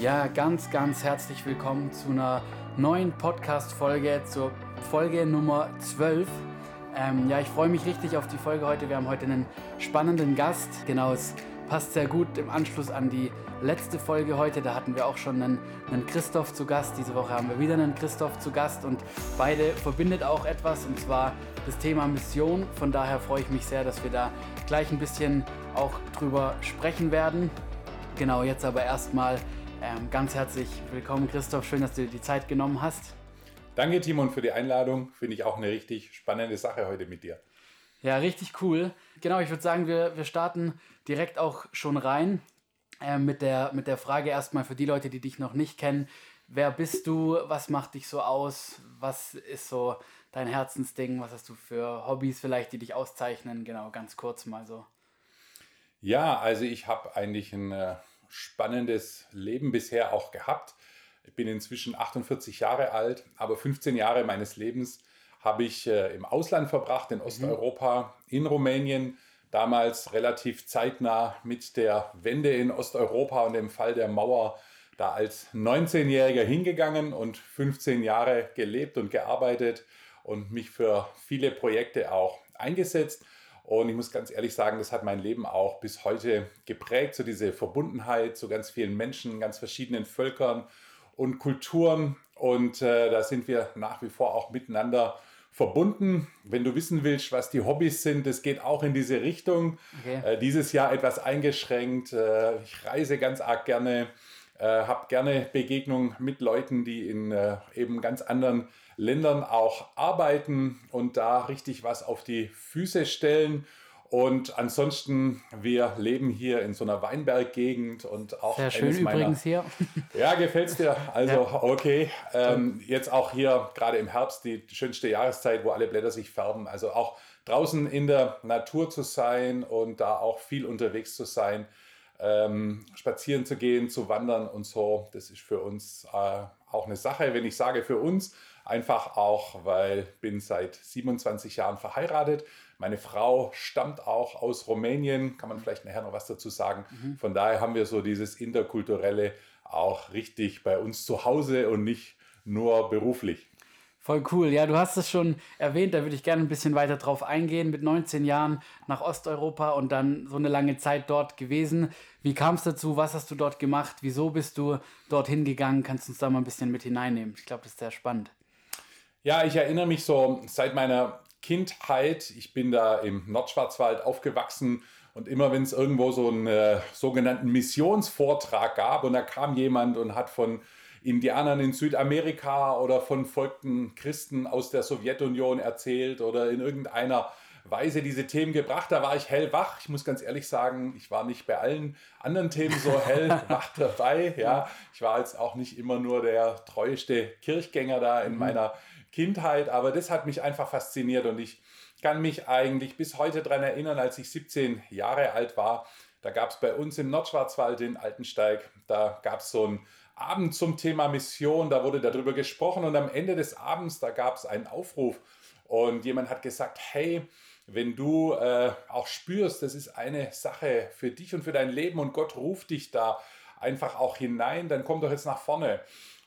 Ja, ganz, ganz herzlich willkommen zu einer neuen Podcast-Folge, zur Folge Nummer 12. Ähm, ja, ich freue mich richtig auf die Folge heute. Wir haben heute einen spannenden Gast. Genau, es passt sehr gut im Anschluss an die letzte Folge heute. Da hatten wir auch schon einen, einen Christoph zu Gast. Diese Woche haben wir wieder einen Christoph zu Gast und beide verbindet auch etwas und zwar das Thema Mission. Von daher freue ich mich sehr, dass wir da gleich ein bisschen auch drüber sprechen werden. Genau, jetzt aber erstmal ähm, ganz herzlich willkommen, Christoph. Schön, dass du dir die Zeit genommen hast. Danke, Timon, für die Einladung. Finde ich auch eine richtig spannende Sache heute mit dir. Ja, richtig cool. Genau, ich würde sagen, wir, wir starten direkt auch schon rein äh, mit, der, mit der Frage erstmal für die Leute, die dich noch nicht kennen. Wer bist du? Was macht dich so aus? Was ist so dein Herzensding? Was hast du für Hobbys vielleicht, die dich auszeichnen? Genau, ganz kurz mal so. Ja, also ich habe eigentlich ein äh, spannendes Leben bisher auch gehabt. Ich bin inzwischen 48 Jahre alt, aber 15 Jahre meines Lebens habe ich äh, im Ausland verbracht, in mhm. Osteuropa, in Rumänien, damals relativ zeitnah mit der Wende in Osteuropa und dem Fall der Mauer da als 19-Jähriger hingegangen und 15 Jahre gelebt und gearbeitet und mich für viele Projekte auch eingesetzt. Und ich muss ganz ehrlich sagen, das hat mein Leben auch bis heute geprägt, so diese Verbundenheit zu ganz vielen Menschen, ganz verschiedenen Völkern und Kulturen. Und äh, da sind wir nach wie vor auch miteinander verbunden. Wenn du wissen willst, was die Hobbys sind, das geht auch in diese Richtung. Okay. Äh, dieses Jahr etwas eingeschränkt. Äh, ich reise ganz arg gerne, äh, habe gerne Begegnungen mit Leuten, die in äh, eben ganz anderen Ländern auch arbeiten und da richtig was auf die Füße stellen. Und ansonsten, wir leben hier in so einer Weinberggegend und auch. Sehr schön meiner, übrigens hier. Ja, gefällt's dir? Also, ja. okay. Ähm, jetzt auch hier, gerade im Herbst, die schönste Jahreszeit, wo alle Blätter sich färben. Also auch draußen in der Natur zu sein und da auch viel unterwegs zu sein, ähm, spazieren zu gehen, zu wandern und so. Das ist für uns äh, auch eine Sache. Wenn ich sage für uns, Einfach auch, weil bin seit 27 Jahren verheiratet. Meine Frau stammt auch aus Rumänien, kann man vielleicht nachher noch was dazu sagen. Mhm. Von daher haben wir so dieses interkulturelle auch richtig bei uns zu Hause und nicht nur beruflich. Voll cool. Ja, du hast es schon erwähnt, da würde ich gerne ein bisschen weiter drauf eingehen. Mit 19 Jahren nach Osteuropa und dann so eine lange Zeit dort gewesen. Wie kam es dazu? Was hast du dort gemacht? Wieso bist du dorthin gegangen? Kannst du uns da mal ein bisschen mit hineinnehmen? Ich glaube, das ist sehr spannend. Ja, ich erinnere mich so seit meiner Kindheit, ich bin da im Nordschwarzwald aufgewachsen und immer wenn es irgendwo so einen äh, sogenannten Missionsvortrag gab und da kam jemand und hat von Indianern in Südamerika oder von folgten Christen aus der Sowjetunion erzählt oder in irgendeiner Weise diese Themen gebracht. Da war ich hellwach. Ich muss ganz ehrlich sagen, ich war nicht bei allen anderen Themen so hellwach dabei. Ja, ich war jetzt auch nicht immer nur der treueste Kirchgänger da in mhm. meiner Kindheit, aber das hat mich einfach fasziniert und ich kann mich eigentlich bis heute daran erinnern, als ich 17 Jahre alt war. Da gab es bei uns im Nordschwarzwald in Altensteig, da gab es so einen Abend zum Thema Mission, da wurde darüber gesprochen und am Ende des Abends, da gab es einen Aufruf und jemand hat gesagt, hey, wenn du äh, auch spürst, das ist eine Sache für dich und für dein Leben und Gott ruft dich da einfach auch hinein, dann komm doch jetzt nach vorne.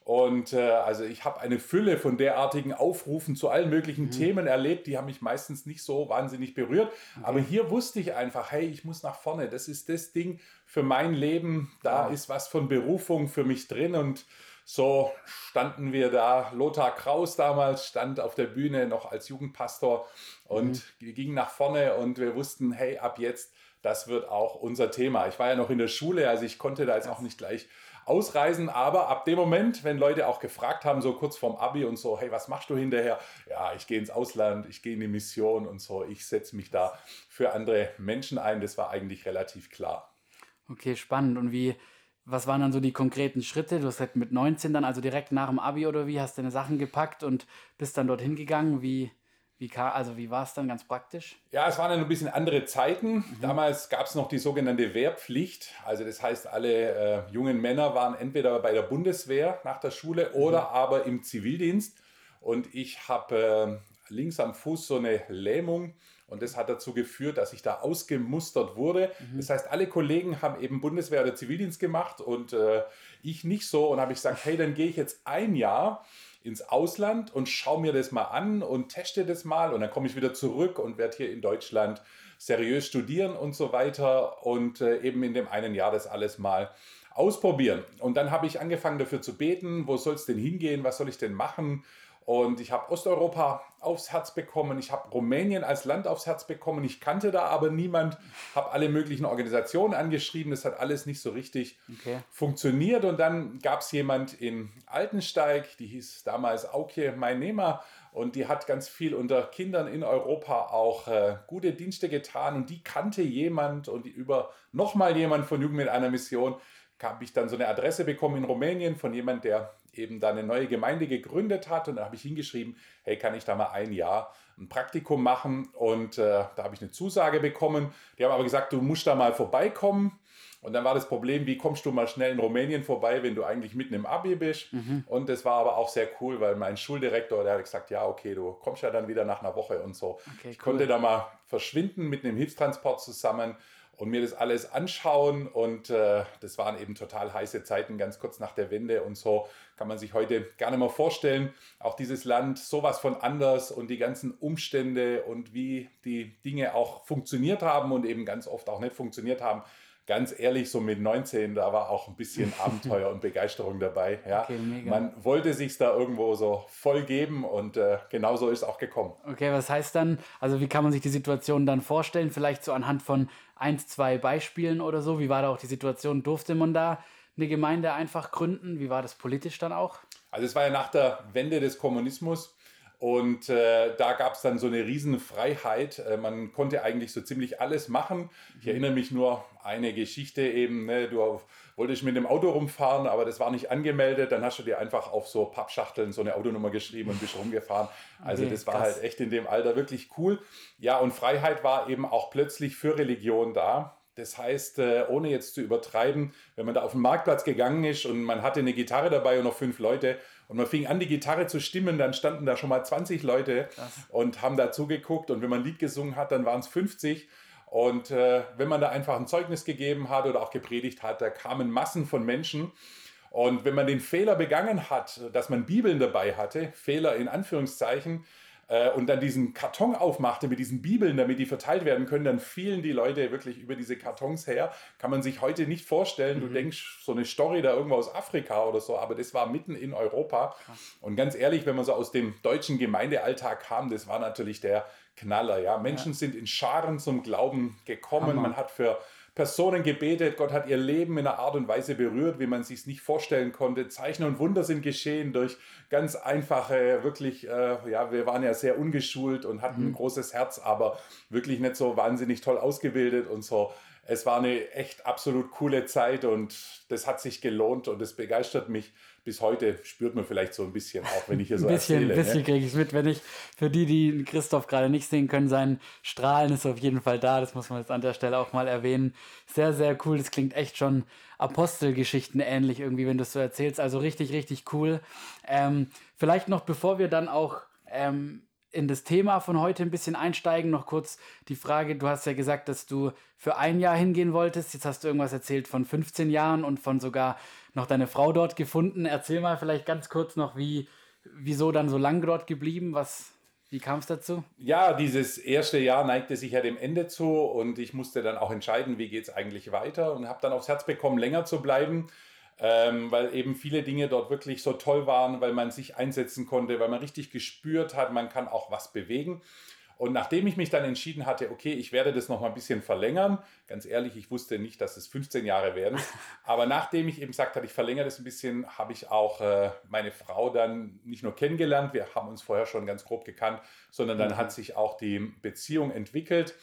Und äh, also ich habe eine Fülle von derartigen Aufrufen zu allen möglichen mhm. Themen erlebt, die haben mich meistens nicht so wahnsinnig berührt. Okay. Aber hier wusste ich einfach, hey, ich muss nach vorne. Das ist das Ding für mein Leben. Da ja. ist was von Berufung für mich drin. Und so standen wir da. Lothar Kraus damals stand auf der Bühne noch als Jugendpastor und mhm. ging nach vorne und wir wussten, hey, ab jetzt, das wird auch unser Thema. Ich war ja noch in der Schule, also ich konnte da jetzt auch nicht gleich ausreisen. Aber ab dem Moment, wenn Leute auch gefragt haben, so kurz vorm Abi und so, hey, was machst du hinterher? Ja, ich gehe ins Ausland, ich gehe in die Mission und so, ich setze mich da für andere Menschen ein. Das war eigentlich relativ klar. Okay, spannend. Und wie, was waren dann so die konkreten Schritte? Du hast mit 19 dann, also direkt nach dem Abi oder wie, hast deine Sachen gepackt und bist dann dorthin gegangen. Wie, wie, also wie war es dann ganz praktisch? Ja, es waren dann ein bisschen andere Zeiten. Mhm. Damals gab es noch die sogenannte Wehrpflicht. Also das heißt, alle äh, jungen Männer waren entweder bei der Bundeswehr nach der Schule oder mhm. aber im Zivildienst. Und ich habe links am Fuß so eine Lähmung und das hat dazu geführt, dass ich da ausgemustert wurde. Mhm. Das heißt, alle Kollegen haben eben Bundeswehr oder Zivildienst gemacht und äh, ich nicht so. Und habe ich gesagt, hey, dann gehe ich jetzt ein Jahr ins Ausland und schaue mir das mal an und teste das mal. Und dann komme ich wieder zurück und werde hier in Deutschland seriös studieren und so weiter. Und äh, eben in dem einen Jahr das alles mal ausprobieren. Und dann habe ich angefangen dafür zu beten, wo soll es denn hingehen, was soll ich denn machen? Und ich habe Osteuropa aufs Herz bekommen, ich habe Rumänien als Land aufs Herz bekommen, ich kannte da aber niemand, habe alle möglichen Organisationen angeschrieben, das hat alles nicht so richtig okay. funktioniert. Und dann gab es jemand in Altensteig, die hieß damals Auke Meinema und die hat ganz viel unter Kindern in Europa auch äh, gute Dienste getan. Und die kannte jemand. Und über nochmal jemand von Jugend mit einer Mission habe ich dann so eine Adresse bekommen in Rumänien von jemand, der eben da eine neue Gemeinde gegründet hat. Und da habe ich hingeschrieben, hey, kann ich da mal ein Jahr ein Praktikum machen? Und äh, da habe ich eine Zusage bekommen. Die haben aber gesagt, du musst da mal vorbeikommen. Und dann war das Problem, wie kommst du mal schnell in Rumänien vorbei, wenn du eigentlich mitten im Abi bist? Mhm. Und das war aber auch sehr cool, weil mein Schuldirektor, der hat gesagt, ja, okay, du kommst ja dann wieder nach einer Woche und so. Okay, ich cool. konnte da mal verschwinden mit einem Hilfstransport zusammen und mir das alles anschauen. Und äh, das waren eben total heiße Zeiten, ganz kurz nach der Wende und so kann man sich heute gar nicht mehr vorstellen. Auch dieses Land sowas von anders und die ganzen Umstände und wie die Dinge auch funktioniert haben und eben ganz oft auch nicht funktioniert haben ganz ehrlich, so mit 19, da war auch ein bisschen Abenteuer und Begeisterung dabei. Ja. Okay, Man wollte sich da irgendwo so voll geben und äh, genauso ist es auch gekommen. Okay, was heißt dann, also wie kann man sich die Situation dann vorstellen? Vielleicht so anhand von ein, zwei Beispielen oder so. Wie war da auch die Situation? Durfte man da eine Gemeinde einfach gründen? Wie war das politisch dann auch? Also es war ja nach der Wende des Kommunismus und äh, da gab es dann so eine Riesenfreiheit. Äh, man konnte eigentlich so ziemlich alles machen. Ich mhm. erinnere mich nur eine Geschichte eben, ne, du wolltest mit dem Auto rumfahren, aber das war nicht angemeldet. Dann hast du dir einfach auf so Pappschachteln so eine Autonummer geschrieben und bist rumgefahren. Also okay, das war krass. halt echt in dem Alter wirklich cool. Ja, und Freiheit war eben auch plötzlich für Religion da. Das heißt, äh, ohne jetzt zu übertreiben, wenn man da auf den Marktplatz gegangen ist und man hatte eine Gitarre dabei und noch fünf Leute und man fing an, die Gitarre zu stimmen, dann standen da schon mal 20 Leute Krass. und haben da zugeguckt und wenn man ein Lied gesungen hat, dann waren es 50. Und äh, wenn man da einfach ein Zeugnis gegeben hat oder auch gepredigt hat, da kamen Massen von Menschen. Und wenn man den Fehler begangen hat, dass man Bibeln dabei hatte, Fehler in Anführungszeichen, äh, und dann diesen Karton aufmachte mit diesen Bibeln, damit die verteilt werden können, dann fielen die Leute wirklich über diese Kartons her. Kann man sich heute nicht vorstellen. Mhm. Du denkst, so eine Story da irgendwo aus Afrika oder so, aber das war mitten in Europa. Krass. Und ganz ehrlich, wenn man so aus dem deutschen Gemeindealltag kam, das war natürlich der Knaller. Ja? Menschen ja. sind in Scharen zum Glauben gekommen. Hammer. Man hat für Personen gebetet. Gott hat ihr Leben in einer Art und Weise berührt, wie man sich nicht vorstellen konnte. Zeichen und Wunder sind geschehen durch ganz einfache, wirklich, äh, ja, wir waren ja sehr ungeschult und hatten mhm. ein großes Herz, aber wirklich nicht so wahnsinnig toll ausgebildet und so. Es war eine echt absolut coole Zeit und das hat sich gelohnt und es begeistert mich bis heute spürt man vielleicht so ein bisschen, auch wenn ich hier so ein bisschen, erzähle. Ein bisschen ne? kriege ich es mit, wenn ich, für die, die Christoph gerade nicht sehen können, sein Strahlen ist auf jeden Fall da, das muss man jetzt an der Stelle auch mal erwähnen. Sehr, sehr cool, das klingt echt schon Apostelgeschichten ähnlich irgendwie, wenn du es so erzählst, also richtig, richtig cool. Ähm, vielleicht noch, bevor wir dann auch ähm, in das Thema von heute ein bisschen einsteigen, noch kurz die Frage, du hast ja gesagt, dass du für ein Jahr hingehen wolltest, jetzt hast du irgendwas erzählt von 15 Jahren und von sogar noch deine Frau dort gefunden. Erzähl mal vielleicht ganz kurz noch, wie, wieso dann so lange dort geblieben, was, wie kam es dazu? Ja, dieses erste Jahr neigte sich ja dem Ende zu und ich musste dann auch entscheiden, wie geht es eigentlich weiter und habe dann aufs Herz bekommen, länger zu bleiben ähm, weil eben viele Dinge dort wirklich so toll waren, weil man sich einsetzen konnte, weil man richtig gespürt hat, man kann auch was bewegen. Und nachdem ich mich dann entschieden hatte, okay, ich werde das noch mal ein bisschen verlängern, ganz ehrlich, ich wusste nicht, dass es 15 Jahre werden, aber nachdem ich eben gesagt hatte, ich verlängere das ein bisschen, habe ich auch äh, meine Frau dann nicht nur kennengelernt, wir haben uns vorher schon ganz grob gekannt, sondern dann mhm. hat sich auch die Beziehung entwickelt.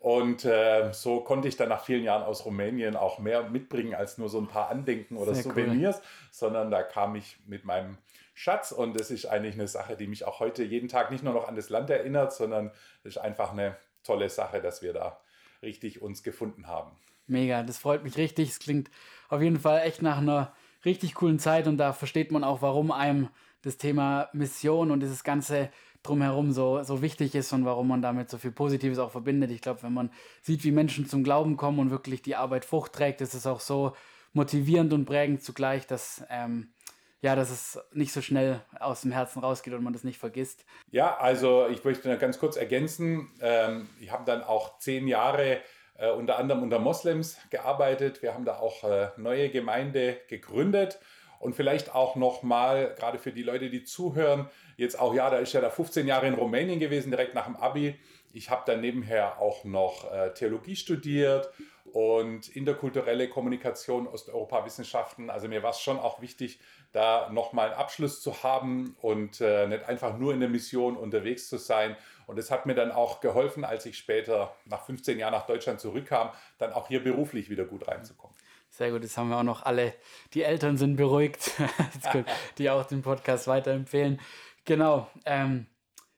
Und äh, so konnte ich dann nach vielen Jahren aus Rumänien auch mehr mitbringen als nur so ein paar Andenken oder Sehr Souvenirs, cool. sondern da kam ich mit meinem Schatz und das ist eigentlich eine Sache, die mich auch heute jeden Tag nicht nur noch an das Land erinnert, sondern es ist einfach eine tolle Sache, dass wir da richtig uns gefunden haben. Mega, das freut mich richtig. Es klingt auf jeden Fall echt nach einer richtig coolen Zeit und da versteht man auch, warum einem das Thema Mission und dieses ganze drumherum so, so wichtig ist und warum man damit so viel Positives auch verbindet. Ich glaube, wenn man sieht, wie Menschen zum Glauben kommen und wirklich die Arbeit Frucht trägt, ist es auch so motivierend und prägend zugleich, dass, ähm, ja, dass es nicht so schnell aus dem Herzen rausgeht und man das nicht vergisst. Ja, also ich möchte ganz kurz ergänzen. Ähm, ich habe dann auch zehn Jahre äh, unter anderem unter Moslems gearbeitet. Wir haben da auch äh, neue Gemeinde gegründet. Und vielleicht auch nochmal, gerade für die Leute, die zuhören, jetzt auch, ja, da ist ja da 15 Jahre in Rumänien gewesen, direkt nach dem Abi. Ich habe dann nebenher auch noch äh, Theologie studiert und interkulturelle Kommunikation, Osteuropa-Wissenschaften. Also mir war es schon auch wichtig, da nochmal einen Abschluss zu haben und äh, nicht einfach nur in der Mission unterwegs zu sein. Und es hat mir dann auch geholfen, als ich später nach 15 Jahren nach Deutschland zurückkam, dann auch hier beruflich wieder gut reinzukommen. Sehr gut, jetzt haben wir auch noch alle, die Eltern sind beruhigt, die auch den Podcast weiterempfehlen. Genau, ähm,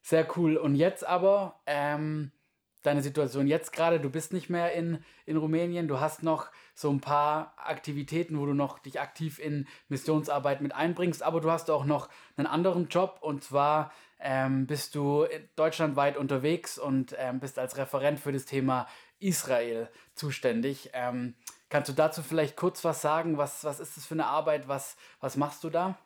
sehr cool. Und jetzt aber ähm, deine Situation jetzt gerade, du bist nicht mehr in, in Rumänien, du hast noch so ein paar Aktivitäten, wo du noch dich aktiv in Missionsarbeit mit einbringst, aber du hast auch noch einen anderen Job und zwar ähm, bist du deutschlandweit unterwegs und ähm, bist als Referent für das Thema Israel zuständig. Ähm, Kannst du dazu vielleicht kurz was sagen? Was, was ist das für eine Arbeit? Was, was machst du da?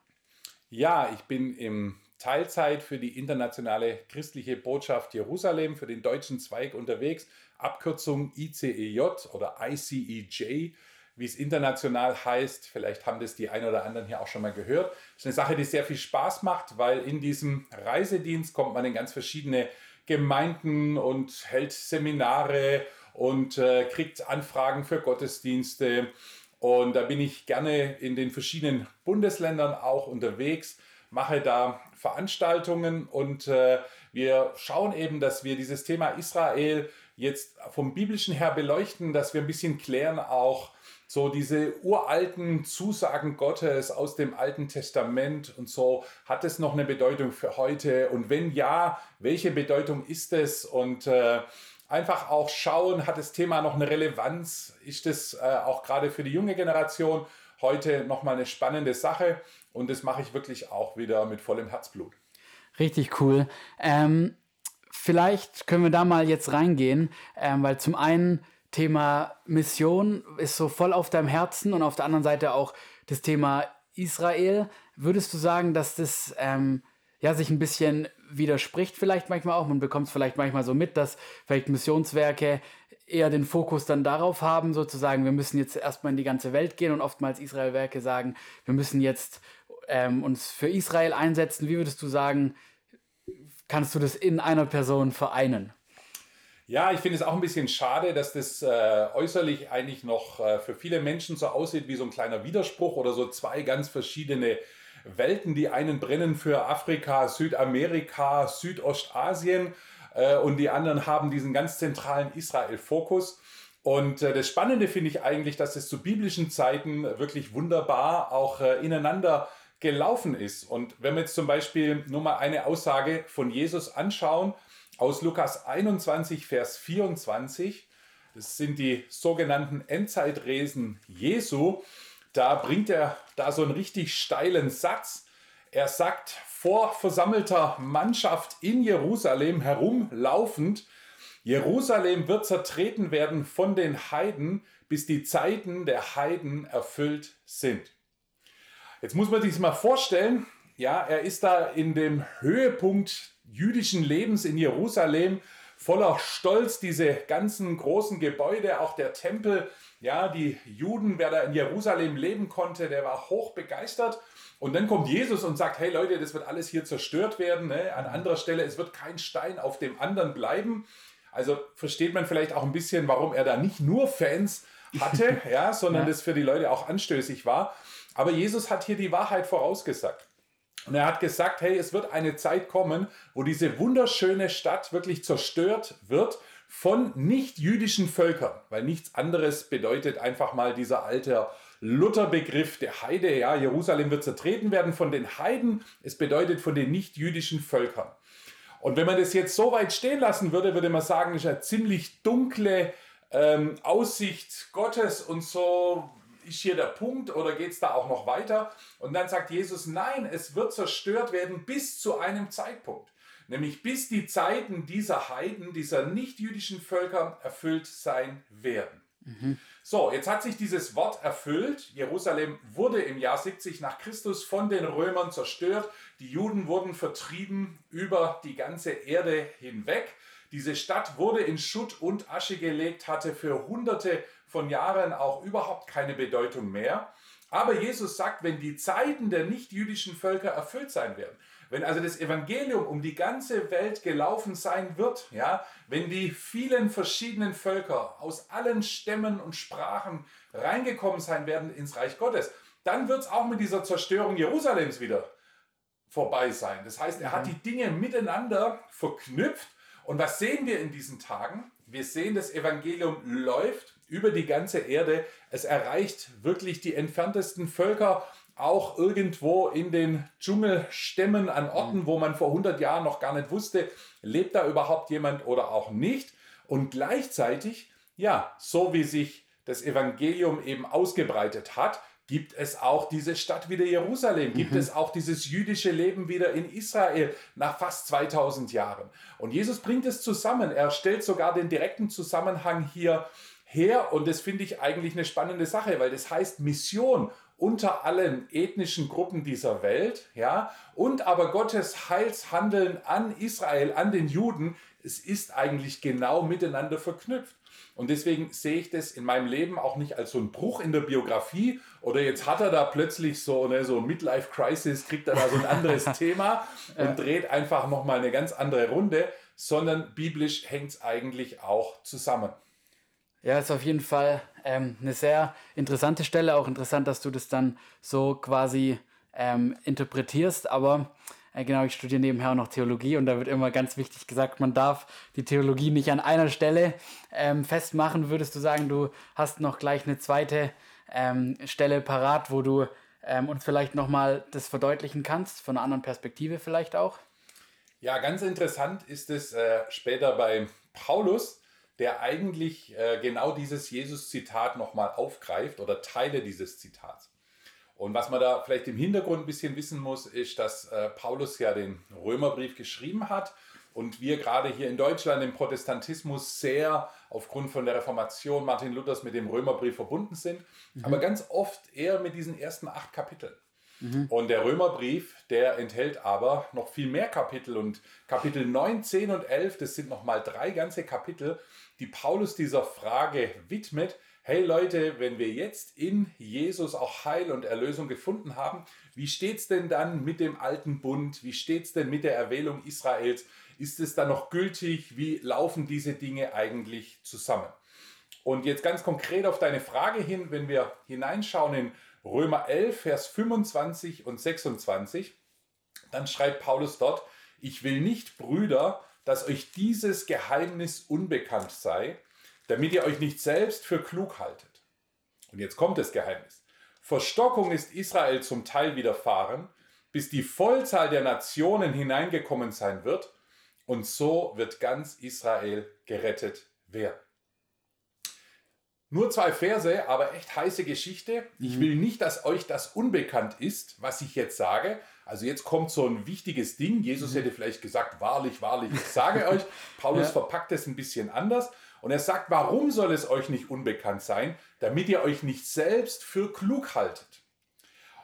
Ja, ich bin im Teilzeit für die internationale christliche Botschaft Jerusalem, für den deutschen Zweig unterwegs. Abkürzung ICEJ oder ICEJ, wie es international heißt. Vielleicht haben das die ein oder anderen hier auch schon mal gehört. Das ist eine Sache, die sehr viel Spaß macht, weil in diesem Reisedienst kommt man in ganz verschiedene Gemeinden und hält Seminare und äh, kriegt Anfragen für Gottesdienste. Und da bin ich gerne in den verschiedenen Bundesländern auch unterwegs, mache da Veranstaltungen und äh, wir schauen eben, dass wir dieses Thema Israel jetzt vom biblischen her beleuchten, dass wir ein bisschen klären auch so diese uralten Zusagen Gottes aus dem Alten Testament und so, hat es noch eine Bedeutung für heute? Und wenn ja, welche Bedeutung ist es? Und äh, einfach auch schauen, hat das Thema noch eine Relevanz? Ist es äh, auch gerade für die junge Generation heute nochmal eine spannende Sache? Und das mache ich wirklich auch wieder mit vollem Herzblut. Richtig cool. Ähm, vielleicht können wir da mal jetzt reingehen, ähm, weil zum einen Thema Mission ist so voll auf deinem Herzen und auf der anderen Seite auch das Thema Israel. Würdest du sagen, dass das ähm, ja, sich ein bisschen widerspricht vielleicht manchmal auch. Man bekommt es vielleicht manchmal so mit, dass vielleicht Missionswerke eher den Fokus dann darauf haben, sozusagen, wir müssen jetzt erstmal in die ganze Welt gehen und oftmals Israelwerke sagen, wir müssen jetzt ähm, uns für Israel einsetzen. Wie würdest du sagen, kannst du das in einer Person vereinen? Ja, ich finde es auch ein bisschen schade, dass das äh, äußerlich eigentlich noch äh, für viele Menschen so aussieht wie so ein kleiner Widerspruch oder so zwei ganz verschiedene Welten. Die einen brennen für Afrika, Südamerika, Südostasien äh, und die anderen haben diesen ganz zentralen Israel-Fokus. Und äh, das Spannende finde ich eigentlich, dass es zu biblischen Zeiten wirklich wunderbar auch äh, ineinander gelaufen ist. Und wenn wir jetzt zum Beispiel nur mal eine Aussage von Jesus anschauen, aus Lukas 21, Vers 24, das sind die sogenannten Endzeitresen Jesu, da bringt er da so einen richtig steilen Satz. Er sagt, vor versammelter Mannschaft in Jerusalem herumlaufend, Jerusalem wird zertreten werden von den Heiden, bis die Zeiten der Heiden erfüllt sind. Jetzt muss man sich das mal vorstellen, ja, er ist da in dem Höhepunkt jüdischen Lebens in Jerusalem voller Stolz, diese ganzen großen Gebäude, auch der Tempel, ja, die Juden, wer da in Jerusalem leben konnte, der war hoch begeistert. Und dann kommt Jesus und sagt, hey Leute, das wird alles hier zerstört werden. Ne? An anderer Stelle, es wird kein Stein auf dem anderen bleiben. Also versteht man vielleicht auch ein bisschen, warum er da nicht nur Fans hatte, ja, sondern ja. das für die Leute auch anstößig war. Aber Jesus hat hier die Wahrheit vorausgesagt. Und er hat gesagt, hey, es wird eine Zeit kommen, wo diese wunderschöne Stadt wirklich zerstört wird von nicht-jüdischen Völkern, weil nichts anderes bedeutet einfach mal dieser alte Lutherbegriff der Heide. Ja, Jerusalem wird zertreten werden von den Heiden. Es bedeutet von den nicht-jüdischen Völkern. Und wenn man das jetzt so weit stehen lassen würde, würde man sagen, ist eine ziemlich dunkle ähm, Aussicht Gottes und so ist hier der Punkt oder geht es da auch noch weiter? Und dann sagt Jesus, nein, es wird zerstört werden bis zu einem Zeitpunkt. nämlich bis die Zeiten dieser Heiden, dieser nichtjüdischen Völker erfüllt sein werden. Mhm. So, jetzt hat sich dieses Wort erfüllt. Jerusalem wurde im Jahr 70 nach Christus von den Römern zerstört. Die Juden wurden vertrieben über die ganze Erde hinweg. Diese Stadt wurde in Schutt und Asche gelegt, hatte für hunderte von Jahren auch überhaupt keine Bedeutung mehr. Aber Jesus sagt, wenn die Zeiten der nichtjüdischen Völker erfüllt sein werden, wenn also das Evangelium um die ganze Welt gelaufen sein wird, ja, wenn die vielen verschiedenen Völker aus allen Stämmen und Sprachen reingekommen sein werden ins Reich Gottes, dann wird es auch mit dieser Zerstörung Jerusalems wieder vorbei sein. Das heißt, er hat mhm. die Dinge miteinander verknüpft. Und was sehen wir in diesen Tagen? Wir sehen, das Evangelium läuft über die ganze Erde. Es erreicht wirklich die entferntesten Völker auch irgendwo in den Dschungelstämmen an Orten, wo man vor 100 Jahren noch gar nicht wusste, lebt da überhaupt jemand oder auch nicht. Und gleichzeitig, ja, so wie sich das Evangelium eben ausgebreitet hat, gibt es auch diese Stadt wieder Jerusalem, gibt mhm. es auch dieses jüdische Leben wieder in Israel nach fast 2000 Jahren. Und Jesus bringt es zusammen. Er stellt sogar den direkten Zusammenhang hier her und das finde ich eigentlich eine spannende Sache, weil das heißt Mission unter allen ethnischen Gruppen dieser Welt, ja, und aber Gottes Heilshandeln an Israel, an den Juden, es ist eigentlich genau miteinander verknüpft. Und deswegen sehe ich das in meinem Leben auch nicht als so einen Bruch in der Biografie oder jetzt hat er da plötzlich so, ne, so Midlife Crisis, kriegt er da so ein anderes Thema und dreht einfach nochmal eine ganz andere Runde, sondern biblisch hängt es eigentlich auch zusammen. Ja, ist auf jeden Fall ähm, eine sehr interessante Stelle. Auch interessant, dass du das dann so quasi ähm, interpretierst. Aber äh, genau, ich studiere nebenher auch noch Theologie und da wird immer ganz wichtig gesagt, man darf die Theologie nicht an einer Stelle ähm, festmachen. Würdest du sagen, du hast noch gleich eine zweite ähm, Stelle parat, wo du ähm, uns vielleicht nochmal das verdeutlichen kannst, von einer anderen Perspektive vielleicht auch? Ja, ganz interessant ist es äh, später bei Paulus der eigentlich äh, genau dieses Jesus-Zitat nochmal aufgreift oder Teile dieses Zitats. Und was man da vielleicht im Hintergrund ein bisschen wissen muss, ist, dass äh, Paulus ja den Römerbrief geschrieben hat und wir gerade hier in Deutschland im Protestantismus sehr aufgrund von der Reformation Martin Luthers mit dem Römerbrief verbunden sind, mhm. aber ganz oft eher mit diesen ersten acht Kapiteln. Mhm. Und der Römerbrief, der enthält aber noch viel mehr Kapitel und Kapitel 9, 10 und 11, das sind nochmal drei ganze Kapitel, die Paulus dieser Frage widmet, hey Leute, wenn wir jetzt in Jesus auch Heil und Erlösung gefunden haben, wie steht es denn dann mit dem alten Bund? Wie steht es denn mit der Erwählung Israels? Ist es dann noch gültig? Wie laufen diese Dinge eigentlich zusammen? Und jetzt ganz konkret auf deine Frage hin, wenn wir hineinschauen in Römer 11, Vers 25 und 26, dann schreibt Paulus dort, ich will nicht, Brüder, dass euch dieses Geheimnis unbekannt sei, damit ihr euch nicht selbst für klug haltet. Und jetzt kommt das Geheimnis. Verstockung ist Israel zum Teil widerfahren, bis die Vollzahl der Nationen hineingekommen sein wird, und so wird ganz Israel gerettet werden. Nur zwei Verse, aber echt heiße Geschichte. Ich mhm. will nicht, dass euch das unbekannt ist, was ich jetzt sage, also jetzt kommt so ein wichtiges Ding. Jesus mhm. hätte vielleicht gesagt, wahrlich, wahrlich, ich sage euch. Paulus ja. verpackt es ein bisschen anders. Und er sagt, warum soll es euch nicht unbekannt sein? Damit ihr euch nicht selbst für klug haltet.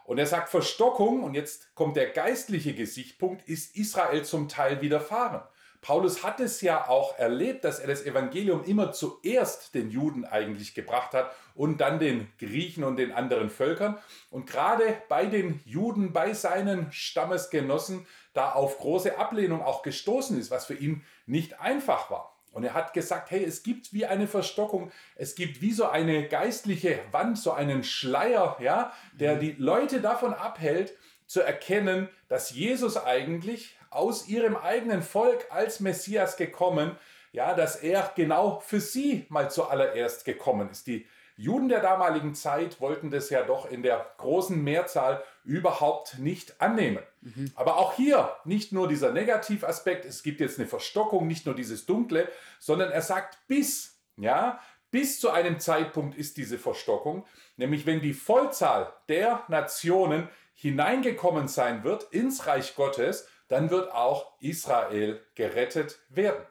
Und er sagt, Verstockung, und jetzt kommt der geistliche Gesichtspunkt, ist Israel zum Teil widerfahren. Paulus hat es ja auch erlebt, dass er das Evangelium immer zuerst den Juden eigentlich gebracht hat und dann den Griechen und den anderen Völkern. Und gerade bei den Juden, bei seinen Stammesgenossen, da auf große Ablehnung auch gestoßen ist, was für ihn nicht einfach war. Und er hat gesagt, hey, es gibt wie eine Verstockung, es gibt wie so eine geistliche Wand, so einen Schleier, ja, der die Leute davon abhält, zu erkennen, dass Jesus eigentlich aus ihrem eigenen Volk als Messias gekommen, ja, dass er genau für sie mal zuallererst gekommen ist. Die Juden der damaligen Zeit wollten das ja doch in der großen Mehrzahl überhaupt nicht annehmen. Mhm. Aber auch hier nicht nur dieser Negativaspekt, es gibt jetzt eine Verstockung, nicht nur dieses Dunkle, sondern er sagt bis, ja, bis zu einem Zeitpunkt ist diese Verstockung, nämlich wenn die Vollzahl der Nationen hineingekommen sein wird ins Reich Gottes, dann wird auch Israel gerettet werden.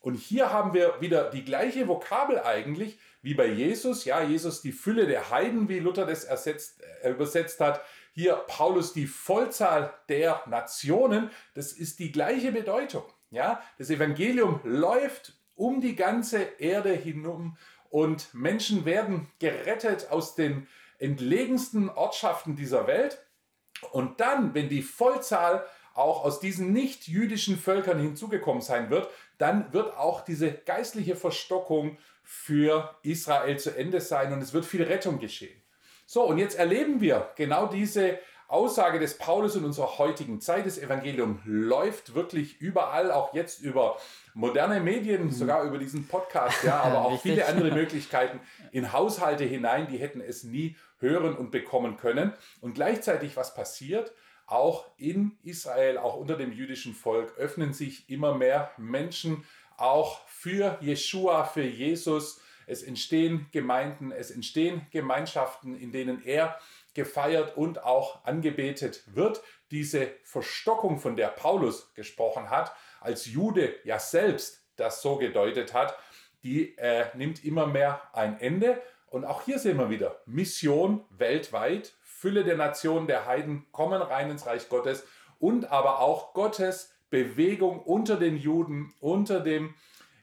Und hier haben wir wieder die gleiche Vokabel eigentlich wie bei Jesus. Ja, Jesus die Fülle der Heiden, wie Luther das ersetzt, äh, übersetzt hat. Hier Paulus die Vollzahl der Nationen. Das ist die gleiche Bedeutung. Ja, das Evangelium läuft um die ganze Erde hinum und Menschen werden gerettet aus den entlegensten Ortschaften dieser Welt. Und dann, wenn die Vollzahl auch aus diesen nicht-jüdischen Völkern hinzugekommen sein wird, dann wird auch diese geistliche Verstockung für Israel zu Ende sein und es wird viel Rettung geschehen. So, und jetzt erleben wir genau diese Aussage des Paulus in unserer heutigen Zeit. Das Evangelium läuft wirklich überall, auch jetzt über moderne Medien, mhm. sogar über diesen Podcast, ja, aber auch viele andere Möglichkeiten in Haushalte hinein, die hätten es nie hören und bekommen können. Und gleichzeitig, was passiert? Auch in Israel, auch unter dem jüdischen Volk, öffnen sich immer mehr Menschen auch für Jeshua, für Jesus. Es entstehen Gemeinden, es entstehen Gemeinschaften, in denen er gefeiert und auch angebetet wird. Diese Verstockung, von der Paulus gesprochen hat, als Jude ja selbst das so gedeutet hat, die äh, nimmt immer mehr ein Ende. Und auch hier sehen wir wieder Mission weltweit, Fülle der Nationen, der Heiden kommen rein ins Reich Gottes und aber auch Gottes Bewegung unter den Juden, unter dem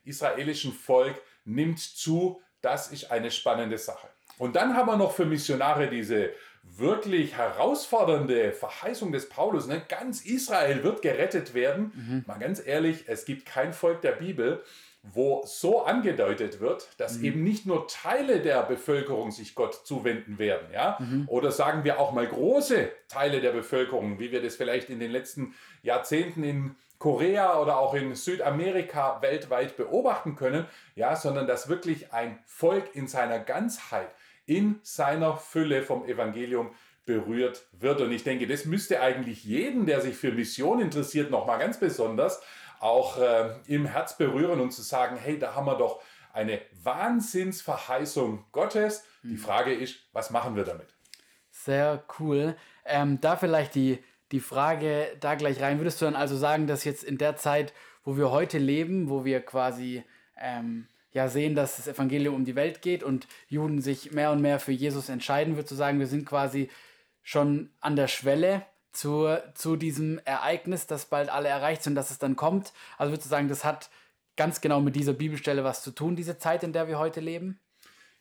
israelischen Volk nimmt zu. Das ist eine spannende Sache. Und dann haben wir noch für Missionare diese wirklich herausfordernde Verheißung des Paulus. Ne? Ganz Israel wird gerettet werden. Mhm. Mal ganz ehrlich, es gibt kein Volk der Bibel, wo so angedeutet wird, dass mhm. eben nicht nur Teile der Bevölkerung sich Gott zuwenden werden, ja, mhm. oder sagen wir auch mal große Teile der Bevölkerung, wie wir das vielleicht in den letzten Jahrzehnten in Korea oder auch in Südamerika weltweit beobachten können, ja, sondern dass wirklich ein Volk in seiner Ganzheit, in seiner Fülle vom Evangelium berührt wird. Und ich denke, das müsste eigentlich jeden, der sich für Mission interessiert, nochmal ganz besonders auch äh, im Herz berühren und zu sagen, hey, da haben wir doch eine Wahnsinnsverheißung Gottes. Die mhm. Frage ist, was machen wir damit? Sehr cool. Ähm, da vielleicht die, die Frage da gleich rein. Würdest du dann also sagen, dass jetzt in der Zeit, wo wir heute leben, wo wir quasi ähm, ja sehen, dass das Evangelium um die Welt geht und Juden sich mehr und mehr für Jesus entscheiden, würdest du sagen, wir sind quasi schon an der Schwelle zu, zu diesem Ereignis, das bald alle erreicht sind, dass es dann kommt. Also würdest du sagen, das hat ganz genau mit dieser Bibelstelle was zu tun, diese Zeit, in der wir heute leben?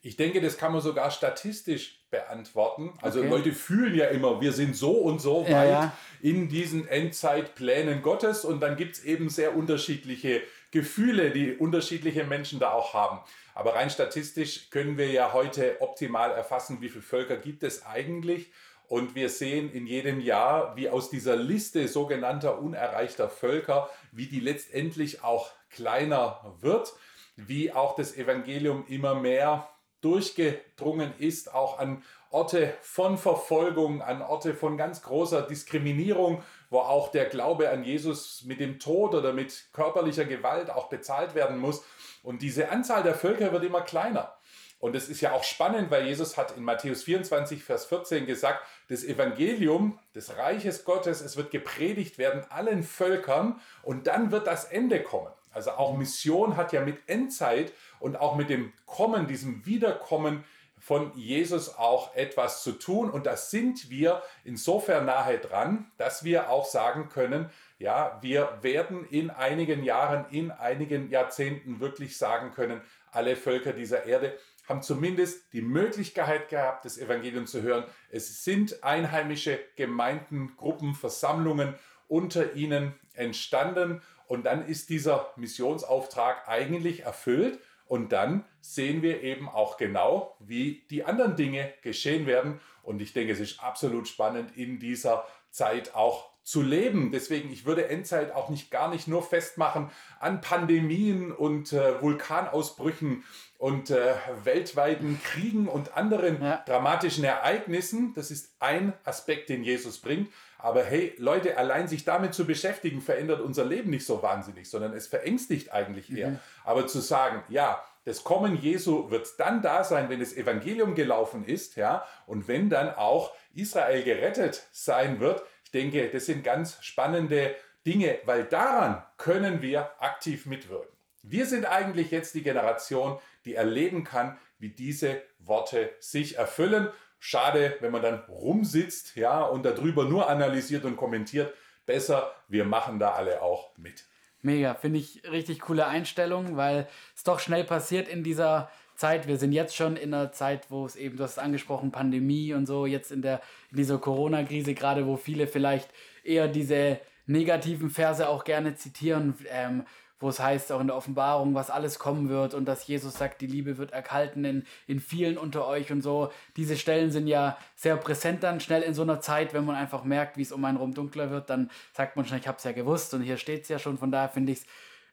Ich denke, das kann man sogar statistisch beantworten. Also okay. Leute fühlen ja immer, wir sind so und so weit ja, ja. in diesen Endzeitplänen Gottes und dann gibt es eben sehr unterschiedliche Gefühle, die unterschiedliche Menschen da auch haben. Aber rein statistisch können wir ja heute optimal erfassen, wie viele Völker gibt es eigentlich und wir sehen in jedem Jahr, wie aus dieser Liste sogenannter unerreichter Völker, wie die letztendlich auch kleiner wird, wie auch das Evangelium immer mehr durchgedrungen ist, auch an Orte von Verfolgung, an Orte von ganz großer Diskriminierung, wo auch der Glaube an Jesus mit dem Tod oder mit körperlicher Gewalt auch bezahlt werden muss. Und diese Anzahl der Völker wird immer kleiner. Und es ist ja auch spannend, weil Jesus hat in Matthäus 24, Vers 14 gesagt, das Evangelium des Reiches Gottes, es wird gepredigt werden allen Völkern und dann wird das Ende kommen. Also auch Mission hat ja mit Endzeit und auch mit dem Kommen, diesem Wiederkommen von Jesus auch etwas zu tun. Und das sind wir insofern nahe dran, dass wir auch sagen können, ja, wir werden in einigen Jahren, in einigen Jahrzehnten wirklich sagen können, alle Völker dieser Erde haben zumindest die Möglichkeit gehabt, das Evangelium zu hören. Es sind einheimische Gemeinden, Gruppen, Versammlungen unter ihnen entstanden. Und dann ist dieser Missionsauftrag eigentlich erfüllt. Und dann sehen wir eben auch genau, wie die anderen Dinge geschehen werden. Und ich denke, es ist absolut spannend in dieser Zeit auch zu leben. Deswegen, ich würde Endzeit auch nicht gar nicht nur festmachen an Pandemien und äh, Vulkanausbrüchen und äh, weltweiten Kriegen und anderen ja. dramatischen Ereignissen. Das ist ein Aspekt, den Jesus bringt. Aber hey, Leute, allein sich damit zu beschäftigen, verändert unser Leben nicht so wahnsinnig, sondern es verängstigt eigentlich eher. Mhm. Aber zu sagen, ja, das Kommen Jesu wird dann da sein, wenn das Evangelium gelaufen ist, ja, und wenn dann auch Israel gerettet sein wird, denke, das sind ganz spannende Dinge, weil daran können wir aktiv mitwirken. Wir sind eigentlich jetzt die Generation, die erleben kann, wie diese Worte sich erfüllen. Schade, wenn man dann rumsitzt, ja, und darüber nur analysiert und kommentiert. Besser, wir machen da alle auch mit. Mega, finde ich richtig coole Einstellung, weil es doch schnell passiert in dieser Zeit. Wir sind jetzt schon in einer Zeit, wo es eben, du hast es angesprochen, Pandemie und so, jetzt in, der, in dieser Corona-Krise, gerade wo viele vielleicht eher diese negativen Verse auch gerne zitieren, ähm, wo es heißt, auch in der Offenbarung, was alles kommen wird und dass Jesus sagt, die Liebe wird erkalten in, in vielen unter euch und so. Diese Stellen sind ja sehr präsent dann schnell in so einer Zeit, wenn man einfach merkt, wie es um einen rum dunkler wird, dann sagt man schon, ich habe es ja gewusst und hier steht es ja schon. Von daher finde ich es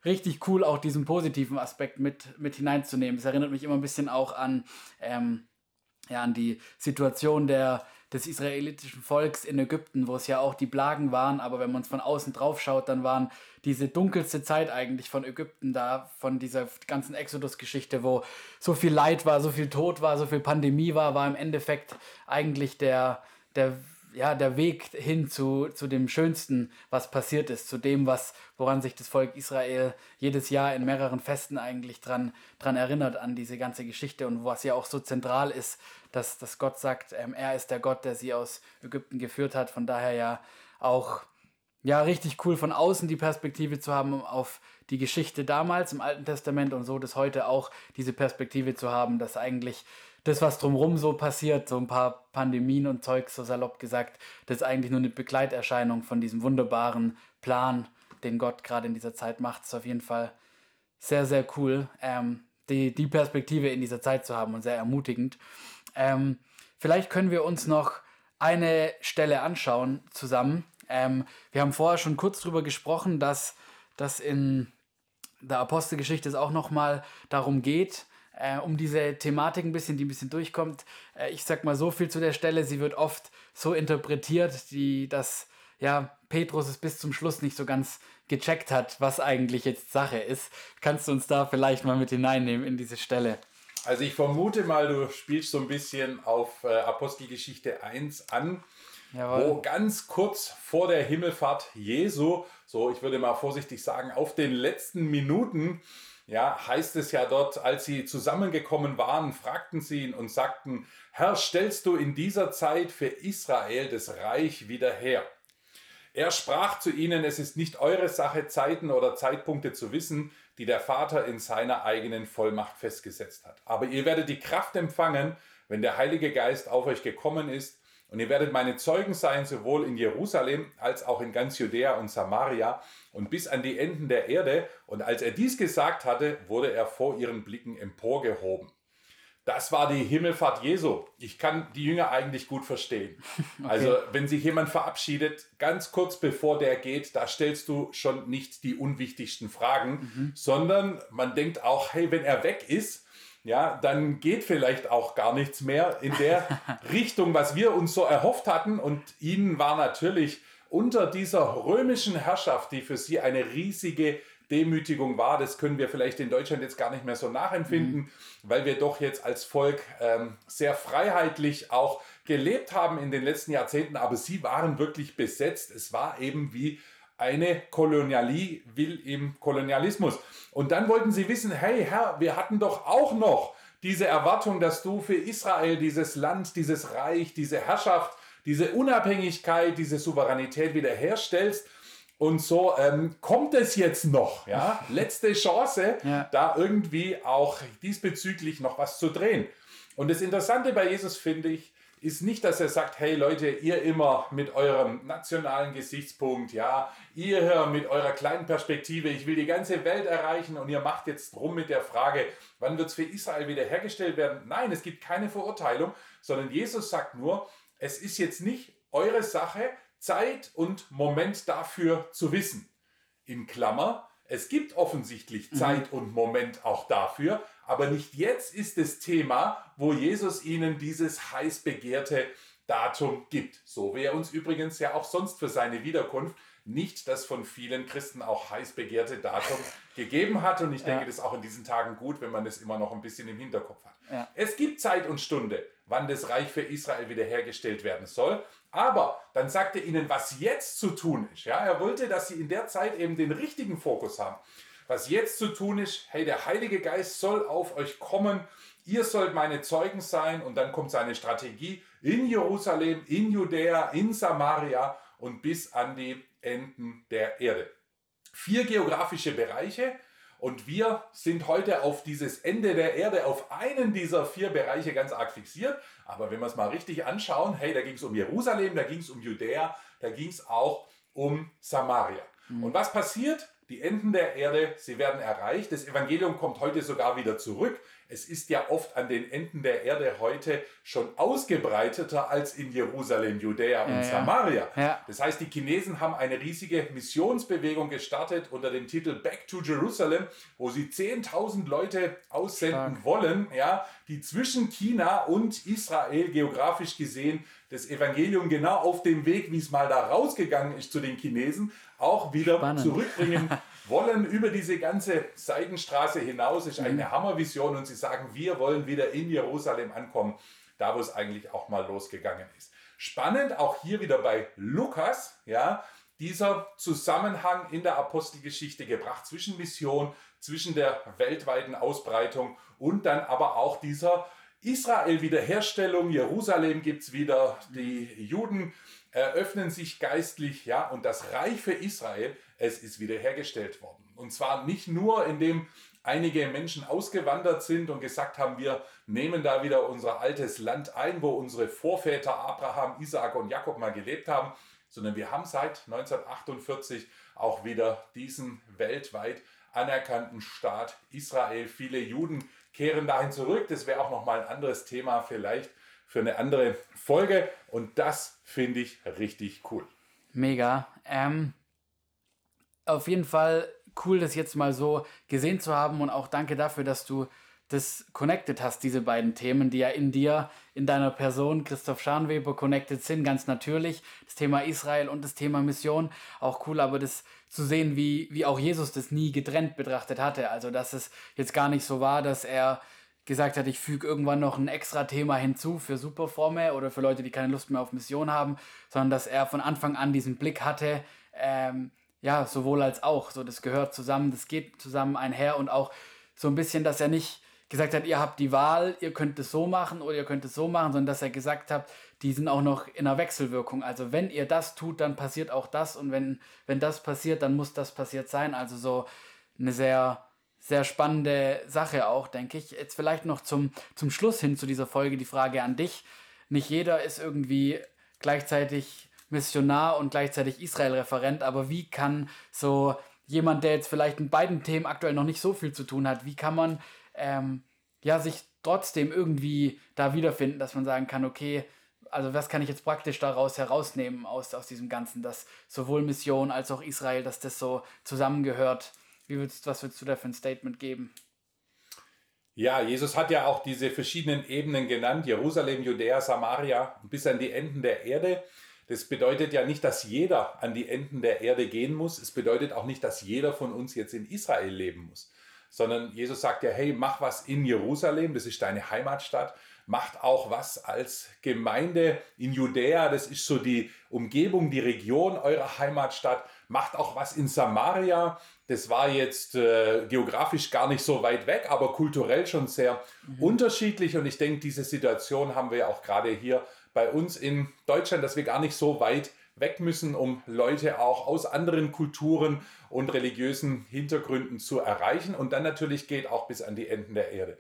richtig cool, auch diesen positiven Aspekt mit, mit hineinzunehmen. Es erinnert mich immer ein bisschen auch an, ähm, ja, an die Situation der, des israelitischen Volks in Ägypten, wo es ja auch die Plagen waren, aber wenn man es von außen drauf schaut, dann waren diese dunkelste Zeit eigentlich von Ägypten da, von dieser ganzen Exodus-Geschichte, wo so viel Leid war, so viel Tod war, so viel Pandemie war, war im Endeffekt eigentlich der, der ja, der Weg hin zu, zu dem Schönsten, was passiert ist, zu dem, was, woran sich das Volk Israel jedes Jahr in mehreren Festen eigentlich dran, dran erinnert, an diese ganze Geschichte und was ja auch so zentral ist, dass, dass Gott sagt, ähm, er ist der Gott, der sie aus Ägypten geführt hat. Von daher ja auch ja, richtig cool von außen die Perspektive zu haben auf die Geschichte damals im Alten Testament und so das heute auch diese Perspektive zu haben, dass eigentlich das, was drumherum so passiert, so ein paar Pandemien und Zeug, so salopp gesagt, das ist eigentlich nur eine Begleiterscheinung von diesem wunderbaren Plan, den Gott gerade in dieser Zeit macht. Das ist auf jeden Fall sehr, sehr cool, ähm, die, die Perspektive in dieser Zeit zu haben und sehr ermutigend. Ähm, vielleicht können wir uns noch eine Stelle anschauen zusammen. Ähm, wir haben vorher schon kurz darüber gesprochen, dass das in der Apostelgeschichte es auch nochmal darum geht, äh, um diese Thematik ein bisschen, die ein bisschen durchkommt. Äh, ich sag mal so viel zu der Stelle, sie wird oft so interpretiert, die, dass ja, Petrus es bis zum Schluss nicht so ganz gecheckt hat, was eigentlich jetzt Sache ist. Kannst du uns da vielleicht mal mit hineinnehmen in diese Stelle? Also ich vermute mal, du spielst so ein bisschen auf äh, Apostelgeschichte 1 an, Jawohl. wo ganz kurz vor der Himmelfahrt Jesu, so ich würde mal vorsichtig sagen, auf den letzten Minuten ja, heißt es ja dort, als sie zusammengekommen waren, fragten sie ihn und sagten, Herr, stellst du in dieser Zeit für Israel das Reich wieder her? Er sprach zu ihnen, es ist nicht eure Sache, Zeiten oder Zeitpunkte zu wissen, die der Vater in seiner eigenen Vollmacht festgesetzt hat. Aber ihr werdet die Kraft empfangen, wenn der Heilige Geist auf euch gekommen ist, und ihr werdet meine Zeugen sein, sowohl in Jerusalem als auch in ganz Judäa und Samaria und bis an die Enden der Erde. Und als er dies gesagt hatte, wurde er vor ihren Blicken emporgehoben. Das war die Himmelfahrt Jesu. Ich kann die Jünger eigentlich gut verstehen. Okay. Also, wenn sich jemand verabschiedet, ganz kurz bevor der geht, da stellst du schon nicht die unwichtigsten Fragen, mhm. sondern man denkt auch, hey, wenn er weg ist, ja, dann geht vielleicht auch gar nichts mehr in der Richtung, was wir uns so erhofft hatten. Und ihnen war natürlich unter dieser römischen Herrschaft, die für sie eine riesige Demütigung war, das können wir vielleicht in Deutschland jetzt gar nicht mehr so nachempfinden, mhm. weil wir doch jetzt als Volk ähm, sehr freiheitlich auch gelebt haben in den letzten Jahrzehnten, aber sie waren wirklich besetzt. Es war eben wie eine Kolonialie will im Kolonialismus. Und dann wollten sie wissen, hey Herr, wir hatten doch auch noch diese Erwartung, dass du für Israel dieses Land, dieses Reich, diese Herrschaft, diese Unabhängigkeit, diese Souveränität wiederherstellst. Und so ähm, kommt es jetzt noch, ja, letzte Chance, ja. da irgendwie auch diesbezüglich noch was zu drehen. Und das Interessante bei Jesus finde ich, ist nicht, dass er sagt, hey Leute, ihr immer mit eurem nationalen Gesichtspunkt, ja, ihr mit eurer kleinen Perspektive, ich will die ganze Welt erreichen und ihr macht jetzt rum mit der Frage, wann wird es für Israel wiederhergestellt werden? Nein, es gibt keine Verurteilung, sondern Jesus sagt nur, es ist jetzt nicht eure Sache, Zeit und Moment dafür zu wissen. In Klammer, es gibt offensichtlich mhm. Zeit und Moment auch dafür, aber nicht jetzt ist das Thema, wo Jesus ihnen dieses heiß begehrte Datum gibt. So wie er uns übrigens ja auch sonst für seine Wiederkunft nicht das von vielen Christen auch heiß begehrte Datum gegeben hat. Und ich denke, ja. das ist auch in diesen Tagen gut, wenn man das immer noch ein bisschen im Hinterkopf hat. Ja. Es gibt Zeit und Stunde, wann das Reich für Israel wiederhergestellt werden soll. Aber dann sagt er ihnen, was jetzt zu tun ist. Ja, er wollte, dass sie in der Zeit eben den richtigen Fokus haben. Was jetzt zu tun ist, hey, der Heilige Geist soll auf euch kommen. Ihr sollt meine Zeugen sein. Und dann kommt seine Strategie in Jerusalem, in Judäa, in Samaria und bis an die Enden der Erde. Vier geografische Bereiche und wir sind heute auf dieses Ende der Erde, auf einen dieser vier Bereiche ganz arg fixiert. Aber wenn wir es mal richtig anschauen, hey, da ging es um Jerusalem, da ging es um Judäa, da ging es auch um Samaria. Mhm. Und was passiert? Die Enden der Erde, sie werden erreicht. Das Evangelium kommt heute sogar wieder zurück. Es ist ja oft an den Enden der Erde heute schon ausgebreiteter als in Jerusalem, Judäa und ja, Samaria. Ja. Das heißt, die Chinesen haben eine riesige Missionsbewegung gestartet unter dem Titel Back to Jerusalem, wo sie 10.000 Leute aussenden Stark. wollen, ja, die zwischen China und Israel geografisch gesehen das Evangelium genau auf dem Weg, wie es mal da rausgegangen ist zu den Chinesen, auch wieder Spannend. zurückbringen wollen über diese ganze Seidenstraße hinaus. Ist eine mhm. Hammervision und sie sagen, wir wollen wieder in Jerusalem ankommen, da wo es eigentlich auch mal losgegangen ist. Spannend auch hier wieder bei Lukas, ja, dieser Zusammenhang in der Apostelgeschichte gebracht zwischen Mission, zwischen der weltweiten Ausbreitung und dann aber auch dieser Israel-Wiederherstellung. Jerusalem gibt es wieder, die Juden eröffnen sich geistlich, ja, und das Reich für Israel, es ist wiederhergestellt worden. Und zwar nicht nur, indem einige Menschen ausgewandert sind und gesagt haben, wir nehmen da wieder unser altes Land ein, wo unsere Vorväter Abraham, Isaak und Jakob mal gelebt haben, sondern wir haben seit 1948 auch wieder diesen weltweit anerkannten Staat Israel. Viele Juden kehren dahin zurück. Das wäre auch noch mal ein anderes Thema vielleicht für eine andere Folge. Und das finde ich richtig cool. Mega. Ähm, auf jeden Fall cool, das jetzt mal so gesehen zu haben und auch danke dafür, dass du das connected hast, diese beiden Themen, die ja in dir, in deiner Person, Christoph Scharnweber, connected sind, ganz natürlich. Das Thema Israel und das Thema Mission, auch cool, aber das zu sehen, wie, wie auch Jesus das nie getrennt betrachtet hatte. Also, dass es jetzt gar nicht so war, dass er gesagt hat, ich füge irgendwann noch ein extra Thema hinzu für Superforme oder für Leute, die keine Lust mehr auf Mission haben, sondern dass er von Anfang an diesen Blick hatte, ähm, ja, sowohl als auch. So, das gehört zusammen, das geht zusammen einher und auch so ein bisschen, dass er nicht gesagt hat, ihr habt die Wahl, ihr könnt es so machen oder ihr könnt es so machen, sondern dass er gesagt hat, die sind auch noch in einer Wechselwirkung. Also wenn ihr das tut, dann passiert auch das und wenn, wenn das passiert, dann muss das passiert sein. Also so eine sehr sehr spannende Sache auch, denke ich. Jetzt vielleicht noch zum, zum Schluss hin zu dieser Folge die Frage an dich. Nicht jeder ist irgendwie gleichzeitig Missionar und gleichzeitig Israel-Referent, aber wie kann so jemand, der jetzt vielleicht mit beiden Themen aktuell noch nicht so viel zu tun hat, wie kann man ähm, ja sich trotzdem irgendwie da wiederfinden, dass man sagen kann, okay, also was kann ich jetzt praktisch daraus herausnehmen aus, aus diesem Ganzen, dass sowohl Mission als auch Israel, dass das so zusammengehört wie würdest, was würdest du da für ein Statement geben? Ja, Jesus hat ja auch diese verschiedenen Ebenen genannt, Jerusalem, Judäa, Samaria, bis an die Enden der Erde. Das bedeutet ja nicht, dass jeder an die Enden der Erde gehen muss. Es bedeutet auch nicht, dass jeder von uns jetzt in Israel leben muss. Sondern Jesus sagt ja, hey, mach was in Jerusalem, das ist deine Heimatstadt. Macht auch was als Gemeinde in Judäa, das ist so die Umgebung, die Region eurer Heimatstadt. Macht auch was in Samaria, das war jetzt äh, geografisch gar nicht so weit weg, aber kulturell schon sehr mhm. unterschiedlich. Und ich denke, diese Situation haben wir ja auch gerade hier bei uns in Deutschland, dass wir gar nicht so weit weg müssen, um Leute auch aus anderen Kulturen und religiösen Hintergründen zu erreichen. Und dann natürlich geht auch bis an die Enden der Erde.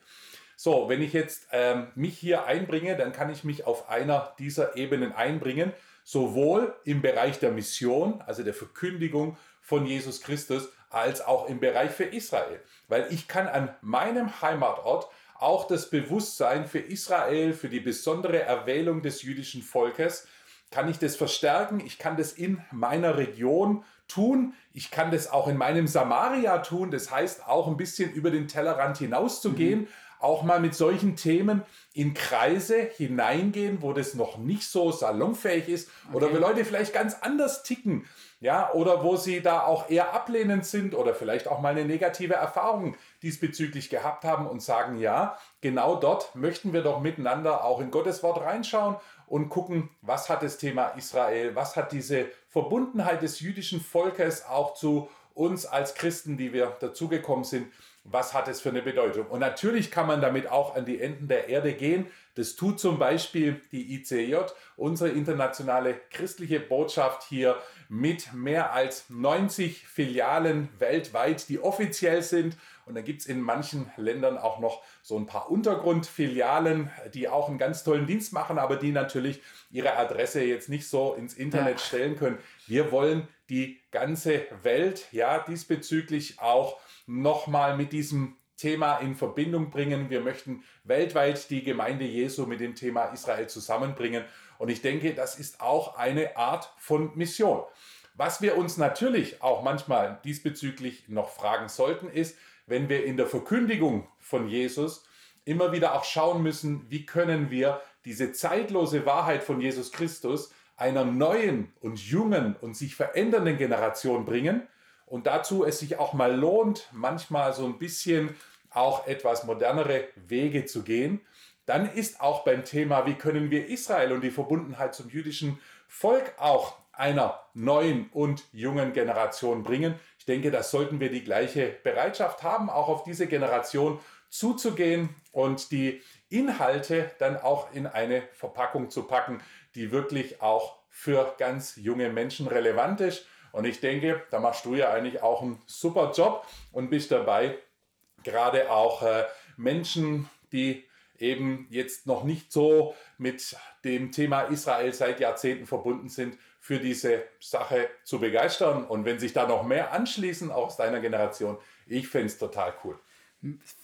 So, wenn ich jetzt ähm, mich hier einbringe, dann kann ich mich auf einer dieser Ebenen einbringen, sowohl im Bereich der Mission, also der Verkündigung von Jesus Christus, als auch im Bereich für Israel. Weil ich kann an meinem Heimatort auch das Bewusstsein für Israel, für die besondere Erwählung des jüdischen Volkes, kann ich das verstärken. Ich kann das in meiner Region tun. Ich kann das auch in meinem Samaria tun. Das heißt auch ein bisschen über den Tellerrand hinauszugehen. Mhm auch mal mit solchen Themen in Kreise hineingehen, wo das noch nicht so salonfähig ist okay. oder wo Leute vielleicht ganz anders ticken, ja, oder wo sie da auch eher ablehnend sind oder vielleicht auch mal eine negative Erfahrung diesbezüglich gehabt haben und sagen, ja, genau dort möchten wir doch miteinander auch in Gottes Wort reinschauen und gucken, was hat das Thema Israel, was hat diese Verbundenheit des jüdischen Volkes auch zu uns als Christen, die wir dazugekommen sind, was hat es für eine Bedeutung? Und natürlich kann man damit auch an die Enden der Erde gehen. Das tut zum Beispiel die ICJ, unsere internationale christliche Botschaft hier mit mehr als 90 Filialen weltweit, die offiziell sind. Und dann gibt es in manchen Ländern auch noch so ein paar Untergrundfilialen, die auch einen ganz tollen Dienst machen, aber die natürlich ihre Adresse jetzt nicht so ins Internet ja. stellen können. Wir wollen die ganze Welt ja diesbezüglich auch nochmal mit diesem Thema in Verbindung bringen. Wir möchten weltweit die Gemeinde Jesu mit dem Thema Israel zusammenbringen. Und ich denke, das ist auch eine Art von Mission. Was wir uns natürlich auch manchmal diesbezüglich noch fragen sollten, ist, wenn wir in der Verkündigung von Jesus immer wieder auch schauen müssen, wie können wir diese zeitlose Wahrheit von Jesus Christus einer neuen und jungen und sich verändernden Generation bringen und dazu es sich auch mal lohnt, manchmal so ein bisschen auch etwas modernere Wege zu gehen, dann ist auch beim Thema, wie können wir Israel und die Verbundenheit zum jüdischen Volk auch einer neuen und jungen Generation bringen. Ich denke, da sollten wir die gleiche Bereitschaft haben, auch auf diese Generation zuzugehen und die Inhalte dann auch in eine Verpackung zu packen, die wirklich auch für ganz junge Menschen relevant ist. Und ich denke, da machst du ja eigentlich auch einen super Job und bist dabei, gerade auch äh, Menschen, die eben jetzt noch nicht so mit dem Thema Israel seit Jahrzehnten verbunden sind, für diese Sache zu begeistern. Und wenn sich da noch mehr anschließen aus deiner Generation, ich fände es total cool.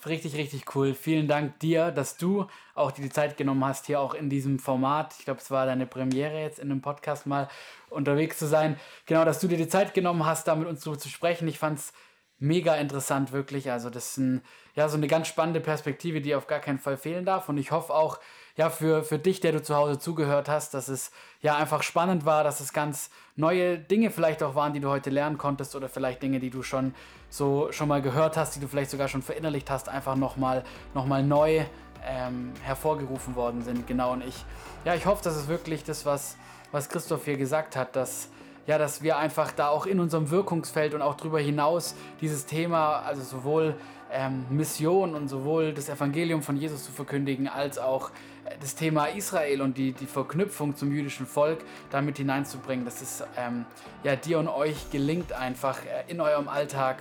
Richtig, richtig cool. Vielen Dank dir, dass du auch die Zeit genommen hast, hier auch in diesem Format. Ich glaube, es war deine Premiere jetzt in einem Podcast mal unterwegs zu sein. Genau, dass du dir die Zeit genommen hast, da mit uns zu, sprechen. Ich fand es mega interessant, wirklich. Also, das ist ein, ja, so eine ganz spannende Perspektive, die auf gar keinen Fall fehlen darf. Und ich hoffe auch, ja, für, für dich, der du zu Hause zugehört hast, dass es ja einfach spannend war, dass es ganz neue Dinge vielleicht auch waren, die du heute lernen konntest oder vielleicht Dinge, die du schon so schon mal gehört hast, die du vielleicht sogar schon verinnerlicht hast, einfach nochmal noch mal neu ähm, hervorgerufen worden sind. Genau, und ich, ja, ich hoffe, dass es wirklich das, was, was Christoph hier gesagt hat, dass ja, dass wir einfach da auch in unserem Wirkungsfeld und auch darüber hinaus dieses Thema, also sowohl ähm, Mission und sowohl das Evangelium von Jesus zu verkündigen, als auch das Thema Israel und die, die Verknüpfung zum jüdischen Volk damit hineinzubringen, dass es ähm, ja, dir und euch gelingt, einfach äh, in eurem Alltag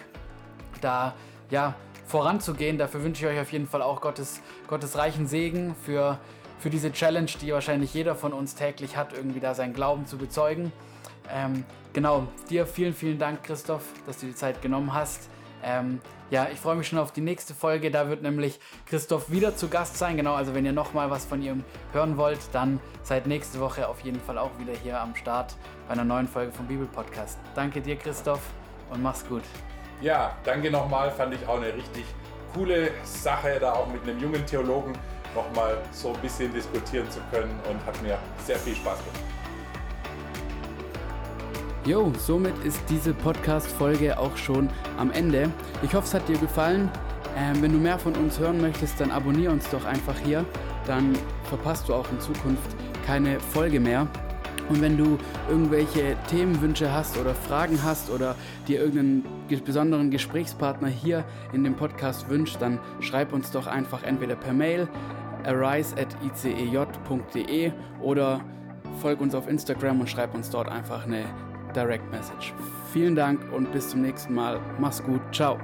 da ja, voranzugehen. Dafür wünsche ich euch auf jeden Fall auch Gottes, Gottes reichen Segen für, für diese Challenge, die wahrscheinlich jeder von uns täglich hat, irgendwie da seinen Glauben zu bezeugen. Ähm, genau, dir vielen, vielen Dank, Christoph, dass du die Zeit genommen hast. Ähm, ja, ich freue mich schon auf die nächste Folge. Da wird nämlich Christoph wieder zu Gast sein. Genau, also wenn ihr nochmal was von ihm hören wollt, dann seid nächste Woche auf jeden Fall auch wieder hier am Start bei einer neuen Folge vom Bibelpodcast. Danke dir, Christoph, und mach's gut. Ja, danke nochmal. Fand ich auch eine richtig coole Sache, da auch mit einem jungen Theologen nochmal so ein bisschen diskutieren zu können und hat mir sehr viel Spaß gemacht. Jo, somit ist diese Podcast-Folge auch schon am Ende. Ich hoffe, es hat dir gefallen. Ähm, wenn du mehr von uns hören möchtest, dann abonniere uns doch einfach hier. Dann verpasst du auch in Zukunft keine Folge mehr. Und wenn du irgendwelche Themenwünsche hast oder Fragen hast oder dir irgendeinen besonderen Gesprächspartner hier in dem Podcast wünscht, dann schreib uns doch einfach entweder per Mail arise.icej.de oder folg uns auf Instagram und schreib uns dort einfach eine Direct Message. Vielen Dank und bis zum nächsten Mal. Mach's gut. Ciao.